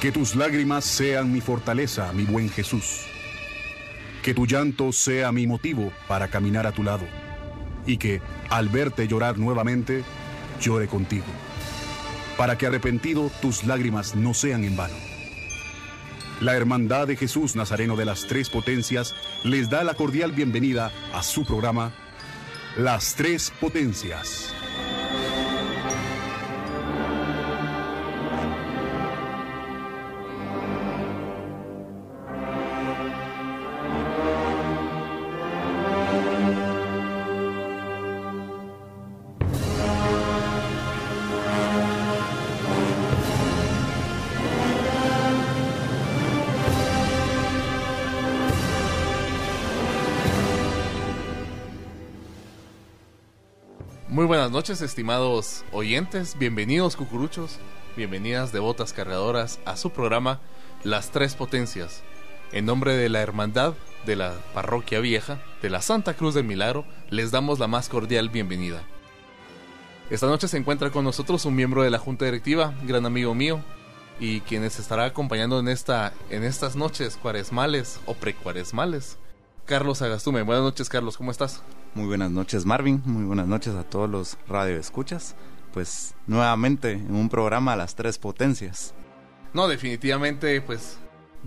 Que tus lágrimas sean mi fortaleza, mi buen Jesús. Que tu llanto sea mi motivo para caminar a tu lado. Y que, al verte llorar nuevamente, llore contigo. Para que arrepentido tus lágrimas no sean en vano. La Hermandad de Jesús Nazareno de las Tres Potencias les da la cordial bienvenida a su programa Las Tres Potencias. Buenas noches, estimados oyentes. Bienvenidos, cucuruchos. Bienvenidas, devotas cargadoras, a su programa Las Tres Potencias. En nombre de la Hermandad de la Parroquia Vieja, de la Santa Cruz del Milagro, les damos la más cordial bienvenida. Esta noche se encuentra con nosotros un miembro de la Junta Directiva, gran amigo mío, y quien nos estará acompañando en, esta, en estas noches cuaresmales o precuaresmales. Carlos Agastume. Buenas noches, Carlos, ¿cómo estás? Muy buenas noches, Marvin. Muy buenas noches a todos los radioescuchas. Pues nuevamente en un programa a las tres potencias. No, definitivamente, pues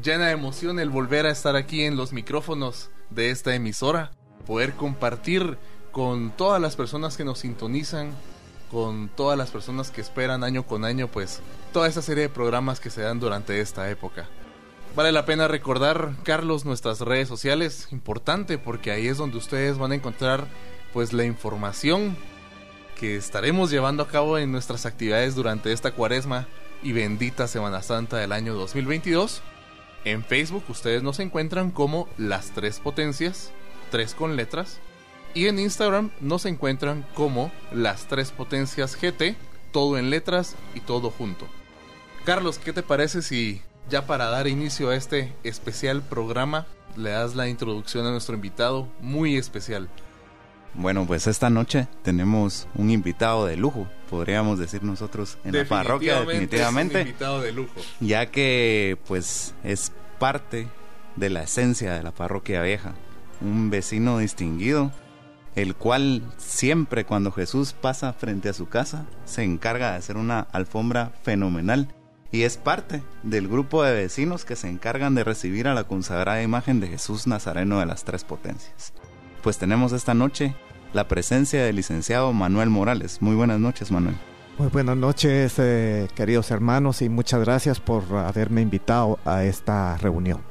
llena de emoción el volver a estar aquí en los micrófonos de esta emisora, poder compartir con todas las personas que nos sintonizan, con todas las personas que esperan año con año, pues toda esa serie de programas que se dan durante esta época. Vale la pena recordar, Carlos, nuestras redes sociales, importante porque ahí es donde ustedes van a encontrar pues la información que estaremos llevando a cabo en nuestras actividades durante esta cuaresma y bendita Semana Santa del año 2022. En Facebook ustedes nos encuentran como las tres potencias, tres con letras, y en Instagram nos encuentran como las tres potencias GT, todo en letras y todo junto. Carlos, ¿qué te parece si ya para dar inicio a este especial programa, le das la introducción a nuestro invitado muy especial. Bueno, pues esta noche tenemos un invitado de lujo, podríamos decir nosotros en la parroquia, definitivamente. Es un invitado de lujo. Ya que pues es parte de la esencia de la parroquia vieja, un vecino distinguido, el cual siempre cuando Jesús pasa frente a su casa se encarga de hacer una alfombra fenomenal y es parte del grupo de vecinos que se encargan de recibir a la consagrada imagen de Jesús Nazareno de las Tres Potencias. Pues tenemos esta noche la presencia del licenciado Manuel Morales. Muy buenas noches, Manuel. Muy buenas noches, eh, queridos hermanos, y muchas gracias por haberme invitado a esta reunión.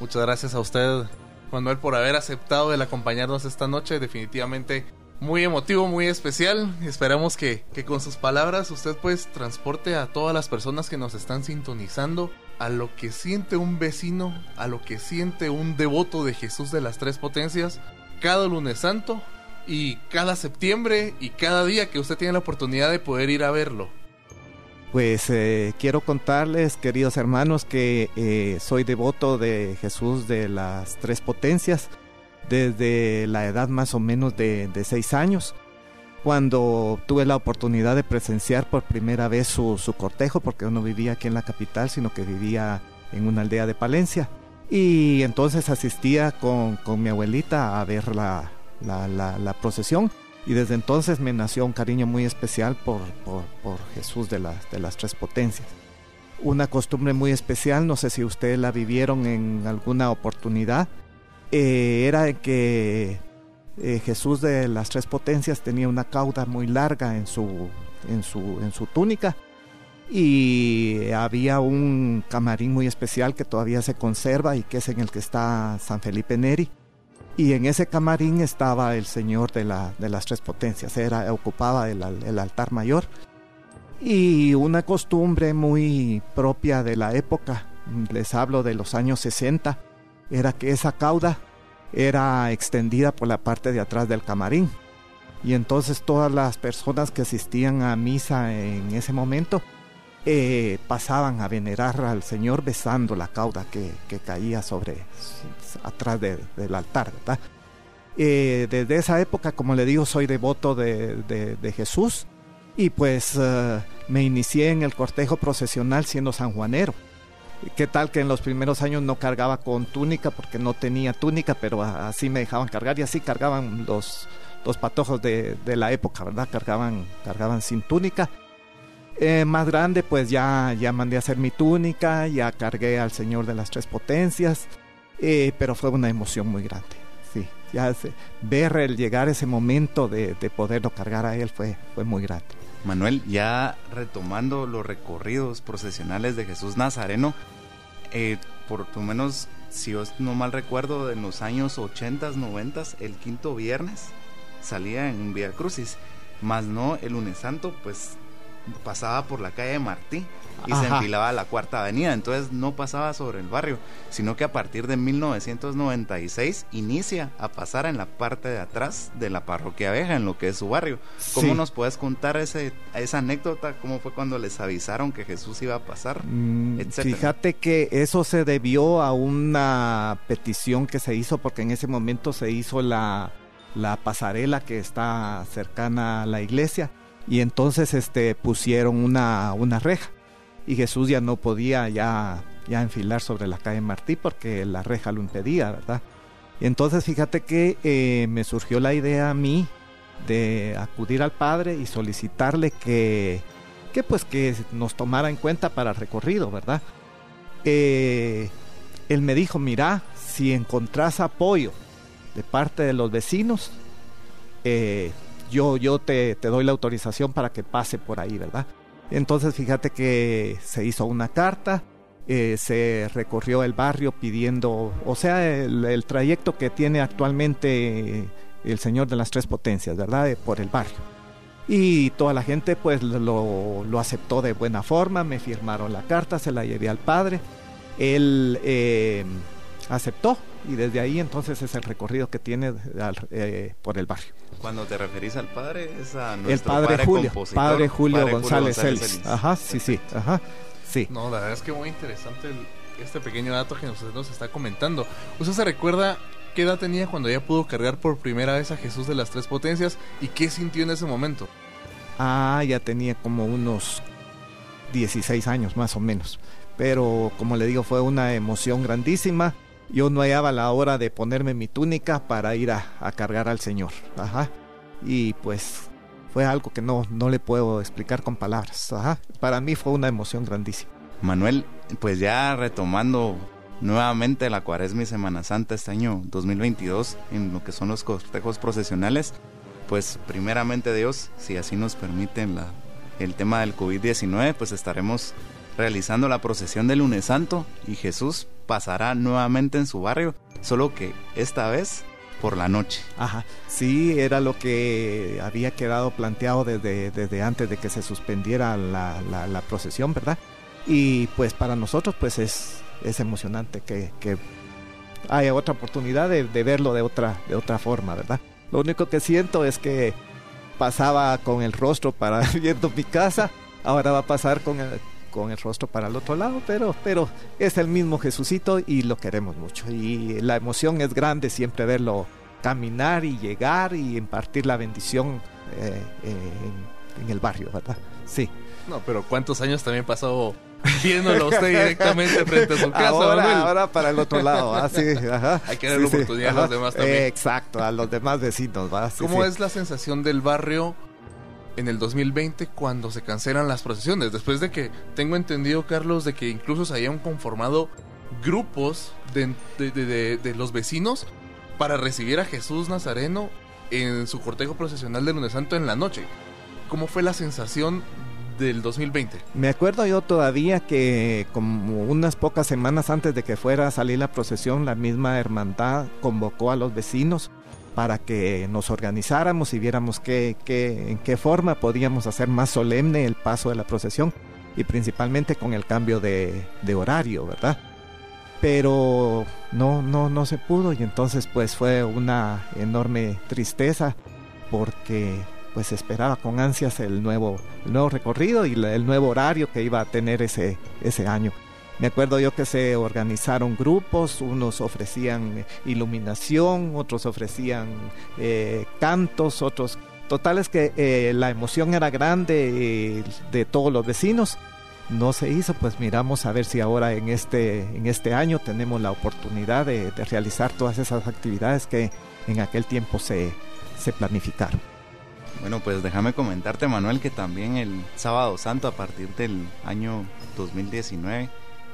Muchas gracias a usted, Manuel, por haber aceptado el acompañarnos esta noche. Definitivamente muy emotivo, muy especial. Esperamos que, que, con sus palabras usted pues transporte a todas las personas que nos están sintonizando a lo que siente un vecino, a lo que siente un devoto de Jesús de las Tres Potencias cada lunes santo y cada septiembre y cada día que usted tiene la oportunidad de poder ir a verlo. Pues eh, quiero contarles, queridos hermanos, que eh, soy devoto de Jesús de las Tres Potencias desde la edad más o menos de, seis años, cuando tuve la oportunidad de presenciar por primera vez su, su cortejo, porque no vivía aquí en la capital, sino que vivía en una aldea de Palencia. Y entonces asistía con, con mi abuelita a ver la, la, procesión. Y desde entonces me nació un cariño muy especial por, por, por Jesús de, las de las tres potencias. Una costumbre muy especial, no sé si ustedes la vivieron en alguna oportunidad, eh, era que eh, Jesús de las tres potencias tenía una cauda muy larga en su, en su, en su túnica y había un camarín muy especial que todavía se conserva y que es en el que está San Felipe Neri. Y en ese camarín estaba el Señor de, la, de las Tres Potencias, era, ocupaba el, el altar mayor. Y una costumbre muy propia de la época, les hablo de los años 60, era que esa cauda era extendida por la parte de atrás del camarín. Y entonces todas las personas que asistían a misa en ese momento eh, pasaban a venerar al Señor besando la cauda que, caía sobre atrás de, del altar, ¿verdad? Eh, desde esa época, como le digo, soy devoto de, Jesús y pues uh, me inicié en el cortejo procesional siendo sanjuanero. Qué tal que en los primeros años no cargaba con túnica porque no tenía túnica, pero así me dejaban cargar y así cargaban los, los patojos de, de la época, ¿verdad? Cargaban, cargaban sin túnica. Eh, más grande, pues ya, ya mandé a hacer mi túnica, ya cargué al Señor de las Tres Potencias, eh, pero fue una emoción muy grande. Sí, ya ver el llegar ese momento de, de, poderlo cargar a Él fue, fue muy grande. Manuel, ya retomando los recorridos procesionales de Jesús Nazareno, eh, por lo menos, si yo no mal recuerdo, en los años 80, 90, el quinto viernes salía en Vía Crucis, más no el lunes santo, pues pasaba por la calle de Martí y se enfilaba a la cuarta avenida, entonces no pasaba sobre el barrio, sino que a partir de 1996 inicia a pasar en la parte de atrás de la parroquia Abeja, en lo que es su barrio. ¿Cómo nos puedes contar ese, esa anécdota? ¿Cómo fue cuando les avisaron que Jesús iba a pasar? Mm, fíjate que eso se debió a una petición que se hizo, porque en ese momento se hizo la, la pasarela que está cercana a la iglesia y entonces este pusieron una, una reja y Jesús ya no podía ya, ya enfilar sobre la calle Martí porque la reja lo impedía, ¿verdad? Entonces fíjate que eh, me surgió la idea a mí de acudir al Padre y solicitarle que, que pues que nos tomara en cuenta para el recorrido, ¿verdad? Eh, él me dijo, mira, si encontrás apoyo de parte de los vecinos, eh, yo, yo te, te, doy la autorización para que pase por ahí, ¿verdad? Entonces fíjate que se hizo una carta, eh, se recorrió el barrio pidiendo, o sea, el, trayecto que tiene actualmente el Señor de las Tres Potencias, ¿verdad? Eh, por el barrio. Y toda la gente pues lo, lo, aceptó de buena forma, me firmaron la carta, se la llevé al padre. Él eh, aceptó y desde ahí entonces es el recorrido que tiene eh, por el barrio. Cuando te referís al padre es a nuestro el padre, Julio, padre Julio González, Celis. Ajá, sí, sí, ajá, sí. No, la verdad es que muy interesante este pequeño dato que usted nos está comentando. ¿Usted se recuerda qué edad tenía cuando ya pudo cargar por primera vez a Jesús de las Tres Potencias y qué sintió en ese momento? Ah, ya tenía como unos 16 años más o menos. Pero como le digo, fue una emoción grandísima yo no hallaba la hora de ponerme mi túnica para ir a, cargar al Señor. Ajá. Y pues fue algo que no, no le puedo explicar con palabras. Ajá. Para mí fue una emoción grandísima. Manuel, pues ya retomando nuevamente la cuaresma y Semana Santa este año 2022 en lo que son los cortejos procesionales, pues primeramente Dios, si así nos permiten la, el tema del COVID-19, pues estaremos realizando la procesión del lunes santo y Jesús pasará nuevamente en su barrio, solo que esta vez por la noche. Ajá, sí, era lo que había quedado planteado desde, desde antes de que se suspendiera la, procesión, ¿verdad? Y pues para nosotros pues es, es emocionante que, que haya otra oportunidad de, de, verlo de otra, de otra forma, ¿verdad? Lo único que siento es que pasaba con el rostro para viendo mi casa, ahora va a pasar con el, con el rostro para el otro lado, pero, pero es el mismo Jesucito y lo queremos mucho. Y la emoción es grande siempre verlo caminar y llegar y impartir la bendición eh, en, el barrio, ¿verdad? Sí. No, pero ¿cuántos años también pasó viéndolo usted directamente frente a su casa? Ahora, ahora para el otro lado, así, ajá. Hay que darle oportunidad a los demás también. exacto, a los demás vecinos, ¿va? ¿Cómo es la sensación del barrio en el 2020 cuando se cancelan las procesiones. Después de que tengo entendido, Carlos, de que incluso se habían conformado grupos de, de, los vecinos para recibir a Jesús Nazareno en su cortejo procesional de lunes santo en la noche. ¿Cómo fue la sensación del 2020? Me acuerdo yo todavía que como unas pocas semanas antes de que fuera a salir la procesión, la misma hermandad convocó a los vecinos para que nos organizáramos y viéramos qué, qué, en qué forma podíamos hacer más solemne el paso de la procesión y principalmente con el cambio de, de horario, ¿verdad? Pero no, no, no se pudo y entonces pues fue una enorme tristeza porque pues esperaba con ansias el nuevo, nuevo recorrido y el nuevo horario que iba a tener ese, ese año. Me acuerdo yo que se organizaron grupos, unos ofrecían iluminación, otros ofrecían eh, cantos, otros... Total es que eh, la emoción era grande eh, de todos los vecinos no se hizo, pues miramos a ver si ahora en este, en este año tenemos la oportunidad de, realizar todas esas actividades que en aquel tiempo se, se planificaron. Bueno, pues déjame comentarte, Manuel, que también el sábado santo, a partir del año 2019,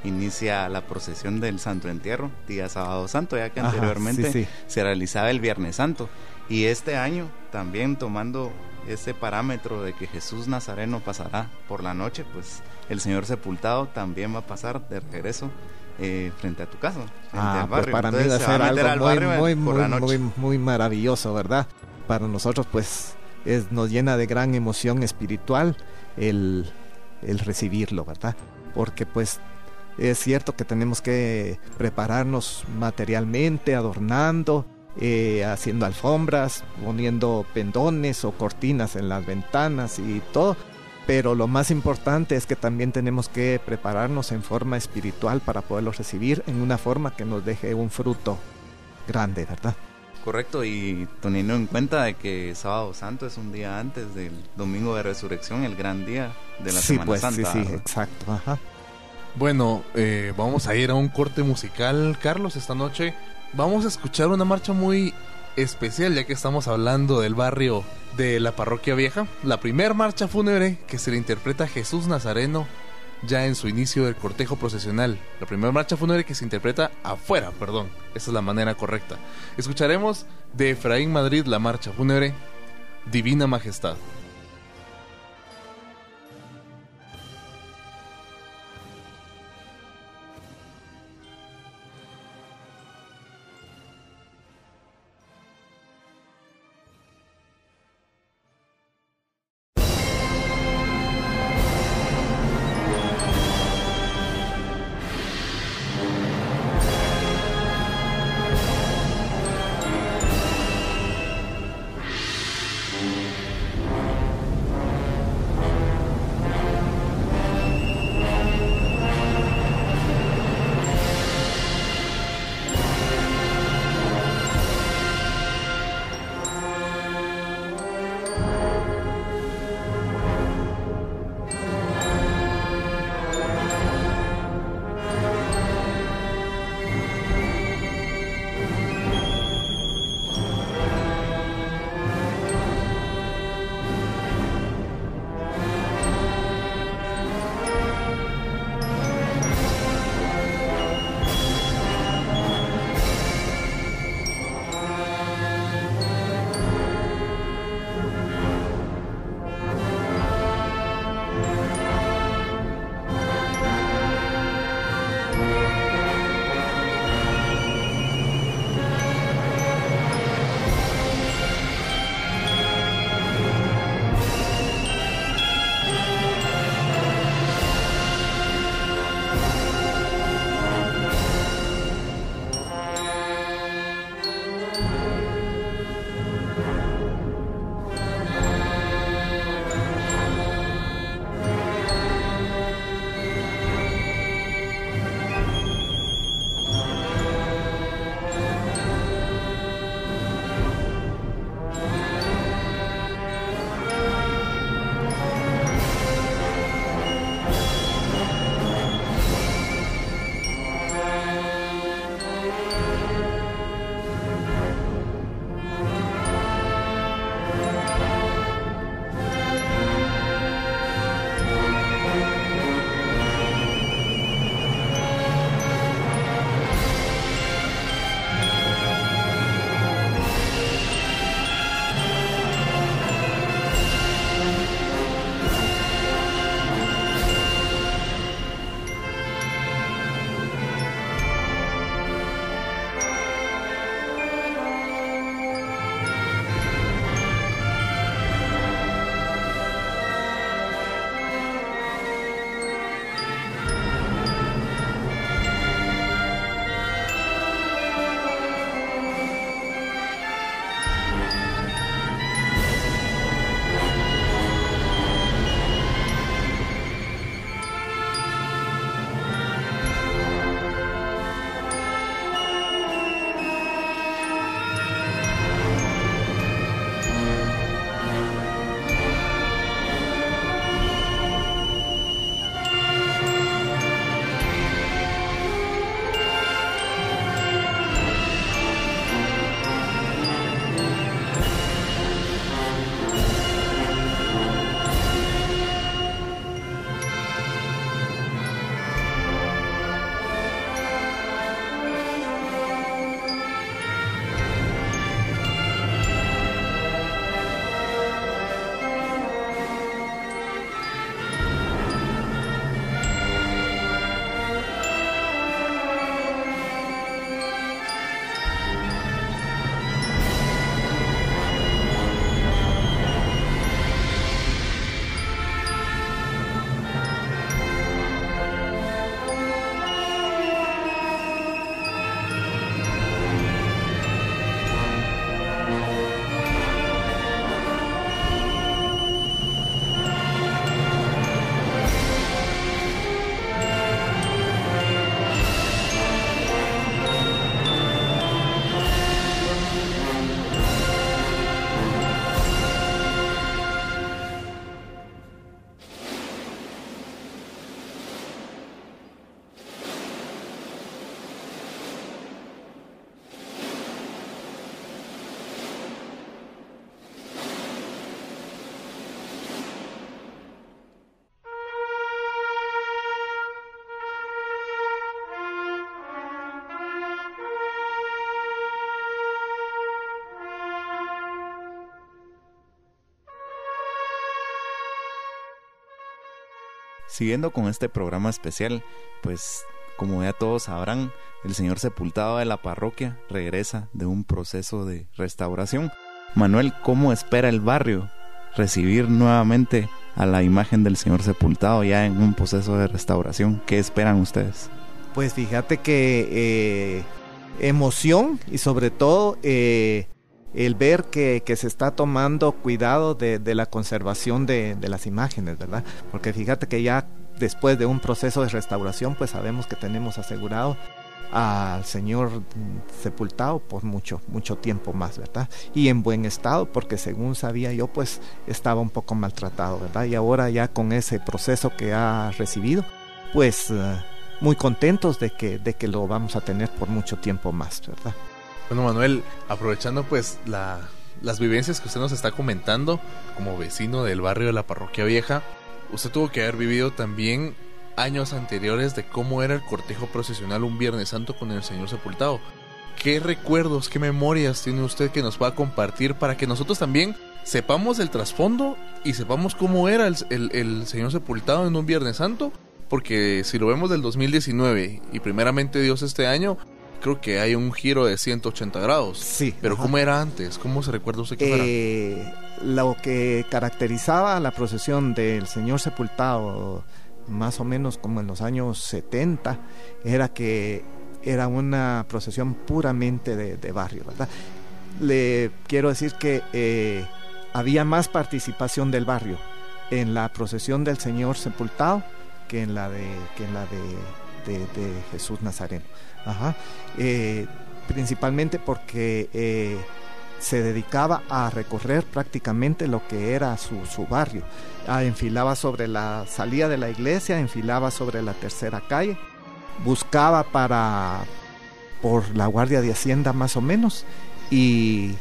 inicia la procesión del Santo Entierro, día sábado santo, ya que anteriormente se realizaba el Viernes Santo. Y este año, también tomando ese parámetro de que Jesús Nazareno pasará por la noche, pues el Señor sepultado también va a pasar de regreso eh, frente a tu casa, ah, Pues para mí va a ser algo muy, muy, muy, muy, maravilloso, ¿verdad? Para nosotros, pues, es, nos llena de gran emoción espiritual el, el recibirlo, ¿verdad? Porque, pues, es cierto que tenemos que prepararnos materialmente, adornando, eh, haciendo alfombras, poniendo pendones o cortinas en las ventanas y todo. Pero lo más importante es que también tenemos que prepararnos en forma espiritual para poderlo recibir en una forma que nos deje un fruto grande, ¿verdad? Correcto, y teniendo en cuenta de que Sábado Santo es un día antes del Domingo de Resurrección, el gran día de la Semana pues, Santa. Sí, sí, exacto. Ajá. Bueno, eh, vamos a ir a un corte musical, Carlos, esta noche vamos a escuchar una marcha muy especial ya que estamos hablando del barrio de la parroquia vieja. La primera marcha fúnebre que se le interpreta a Jesús Nazareno ya en su inicio del cortejo procesional. La primera marcha fúnebre que se interpreta afuera, perdón. Esa es la manera correcta. Escucharemos de Efraín Madrid la marcha fúnebre Divina Majestad. Siguiendo con este programa especial, pues como ya todos sabrán, el señor sepultado de la parroquia regresa de un proceso de restauración. Manuel, ¿cómo espera el barrio recibir nuevamente a la imagen del señor sepultado ya en un proceso de restauración? ¿Qué esperan ustedes? Pues fíjate que eh, emoción y sobre todo eh, el ver que, se está tomando cuidado de, la conservación de, las imágenes, ¿verdad? Porque fíjate que ya después de un proceso de restauración, pues sabemos que tenemos asegurado al Señor sepultado por mucho, mucho tiempo más, ¿verdad? Y en buen estado, porque según sabía yo, pues estaba un poco maltratado, ¿verdad? Y ahora ya con ese proceso que ha recibido, pues eh, muy contentos de que, de que lo vamos a tener por mucho tiempo más, ¿verdad? Bueno, Manuel, aprovechando pues la, las vivencias que usted nos está comentando como vecino del barrio de la Parroquia Vieja, usted tuvo que haber vivido también años anteriores de cómo era el cortejo procesional un Viernes Santo con el Señor sepultado. ¿Qué recuerdos, qué memorias tiene usted que nos pueda compartir para que nosotros también sepamos el trasfondo y sepamos cómo era el, el Señor sepultado en un Viernes Santo? Porque si lo vemos del 2019 y primeramente Dios este año, creo que hay un giro de 180 grados. Sí. Pero ¿cómo era antes? ¿Cómo se recuerda usted que eh, Lo que caracterizaba la procesión del Señor Sepultado, más o menos como en los años 70, era que era una procesión puramente de, barrio, ¿verdad? Le quiero decir que eh, había más participación del barrio en la procesión del Señor Sepultado que en la de, que en la de, de Jesús Nazareno. Ajá. Eh, principalmente porque eh, se dedicaba a recorrer prácticamente lo que era su, su barrio. Ah, enfilaba sobre la salida de la iglesia, enfilaba sobre la tercera calle, buscaba para por la guardia de hacienda más o menos y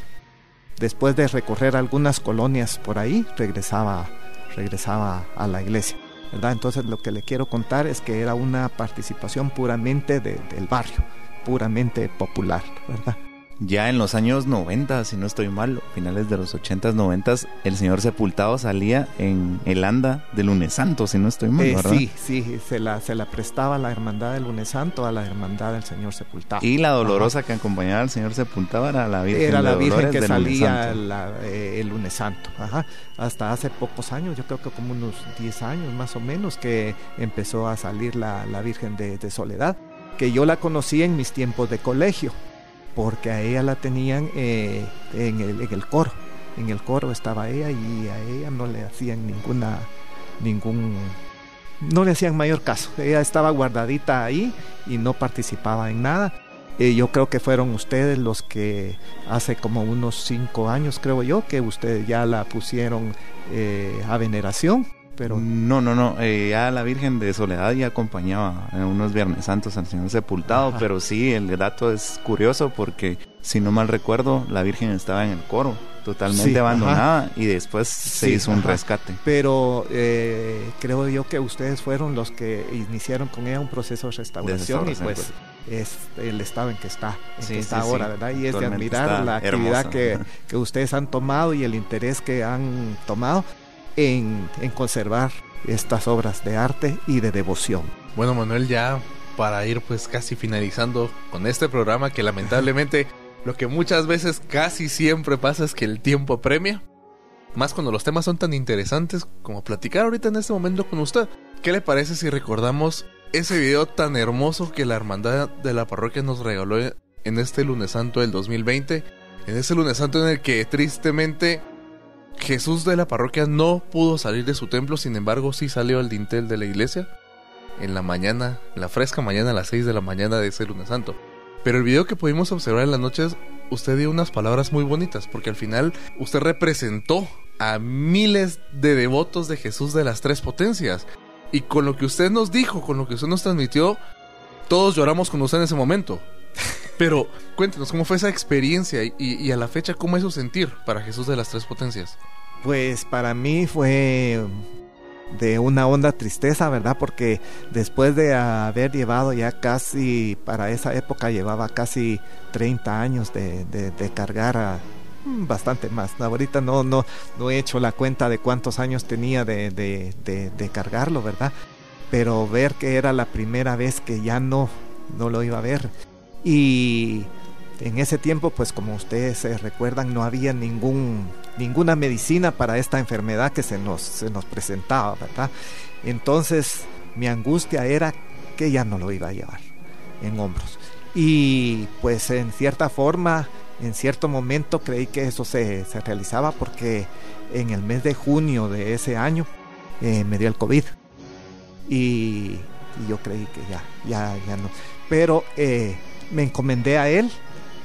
después de recorrer algunas colonias por ahí regresaba regresaba a la iglesia. Entonces lo que le quiero contar es que era una participación puramente del barrio, puramente popular, ¿verdad? Ya en los años 90, si no estoy mal, finales de los 80s, 90 el señor Sepultado salía en el anda del lunes santo, si no estoy mal, eh, ¿verdad? Sí, sí, se la, se la prestaba la hermandad del lunes santo a la hermandad del señor Sepultado. Y la dolorosa que acompañaba al señor Sepultado era la Virgen Era la Virgen que salía eh, el lunes santo, Ajá. Hasta hace pocos años, yo creo que como unos 10 años más o menos, que empezó a salir la, la Virgen de, de Soledad, que yo la conocí en mis tiempos de colegio porque a ella la tenían eh, en, el, coro. En el coro estaba ella y a ella no le hacían ninguna, ningún, no le hacían mayor caso. Ella estaba guardadita ahí y no participaba en nada. Eh, yo creo que fueron ustedes los que hace como unos cinco años, creo yo, que ustedes ya la pusieron eh, a veneración no, no, no, eh, ya la Virgen de Soledad ya acompañaba en unos Viernes Santos al Señor Sepultado, pero sí, el dato es curioso porque, si no mal recuerdo, la Virgen estaba en el coro, totalmente abandonada y después se hizo un rescate. Pero eh, creo yo que ustedes fueron los que iniciaron con ella un proceso de restauración, y pues es el estado en que está, en que está ahora, ¿verdad? Y es de admirar la actividad que, que ustedes han tomado y el interés que han tomado en, conservar estas obras de arte y de devoción. Bueno, Manuel, ya para ir pues casi finalizando con este programa que lamentablemente lo que muchas veces casi siempre pasa es que el tiempo premia. Más cuando los temas son tan interesantes como platicar ahorita en este momento con usted. ¿Qué le parece si recordamos ese video tan hermoso que la hermandad de la parroquia nos regaló en este lunes santo del 2020? En ese lunes santo en el que tristemente Jesús de la parroquia no pudo salir de su templo, sin embargo sí salió al dintel de la iglesia en la mañana, la fresca mañana a las 6 de la mañana de ese lunes santo. Pero el video que pudimos observar en las noches, usted dio unas palabras muy bonitas, porque al final usted representó a miles de devotos de Jesús de las tres potencias. Y con lo que usted nos dijo, con lo que usted nos transmitió, todos lloramos con usted en ese momento. Pero cuéntenos, ¿cómo fue esa experiencia y, a la fecha cómo es su sentir para Jesús de las Tres Potencias? Pues para mí fue de una honda tristeza, ¿verdad? Porque después de haber llevado ya casi, para esa época llevaba casi 30 años de, cargar mm, bastante más. Ahorita no, no, no he hecho la cuenta de cuántos años tenía de, de cargarlo, ¿verdad? pero ver que era la primera vez que ya no, no lo iba a ver. Y en ese tiempo, pues como ustedes se recuerdan, no había ningún, ninguna medicina para esta enfermedad que se nos, se nos presentaba, ¿verdad? Entonces mi angustia era que ya no lo iba a llevar en hombros. Y pues en cierta forma, en cierto momento creí que eso se, se realizaba porque en el mes de junio de ese año eh, me dio el COVID. Y, yo creí que ya, ya, ya no. Pero eh, me encomendé a él,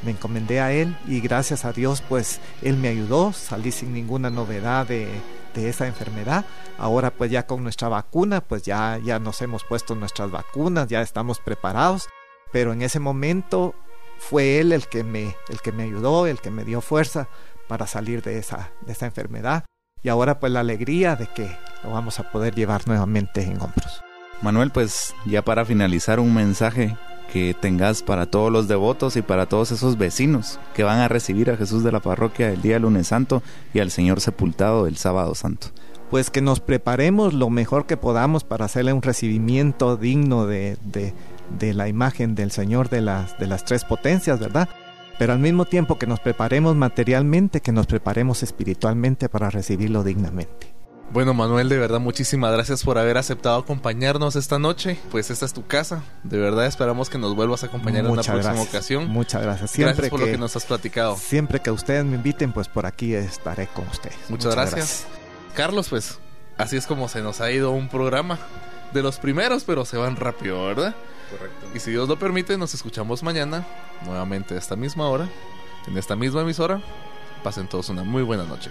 me encomendé a él y gracias a Dios pues él me ayudó, salí sin ninguna novedad de, de esa enfermedad. Ahora pues ya con nuestra vacuna pues ya, ya nos hemos puesto nuestras vacunas, ya estamos preparados, pero en ese momento fue él el que me, el que me ayudó, el que me dio fuerza para salir de esa, de esa enfermedad. Y ahora pues la alegría de que lo vamos a poder llevar nuevamente en hombros. Manuel, pues ya para finalizar un mensaje que tengas para todos los devotos y para todos esos vecinos que van a recibir a Jesús de la parroquia el día lunes santo y al Señor sepultado el sábado santo. Pues que nos preparemos lo mejor que podamos para hacerle un recibimiento digno de, de, de la imagen del Señor de las, de las tres potencias, ¿verdad? Pero al mismo tiempo que nos preparemos materialmente, que nos preparemos espiritualmente para recibirlo dignamente. Bueno, Manuel, de verdad, muchísimas gracias por haber aceptado acompañarnos esta noche. Pues esta es tu casa. De verdad, esperamos que nos vuelvas a acompañar en una próxima ocasión. Muchas gracias. Siempre gracias por lo que nos has platicado. Siempre que ustedes me inviten, pues por aquí estaré con ustedes. Muchas, gracias. Carlos, pues así es como se nos ha ido un programa. De los primeros, pero se van rápido, ¿verdad? Correcto. Y si Dios lo permite, nos escuchamos mañana, nuevamente a esta misma hora, en esta misma emisora. Pasen todos una muy buena noche.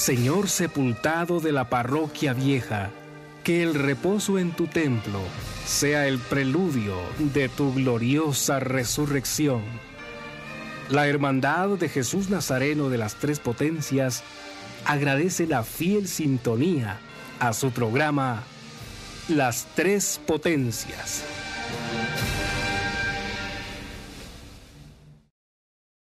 Señor sepultado de la parroquia vieja, que el reposo en tu templo sea el preludio de tu gloriosa resurrección. La Hermandad de Jesús Nazareno de las Tres Potencias agradece la fiel sintonía a su programa Las Tres Potencias.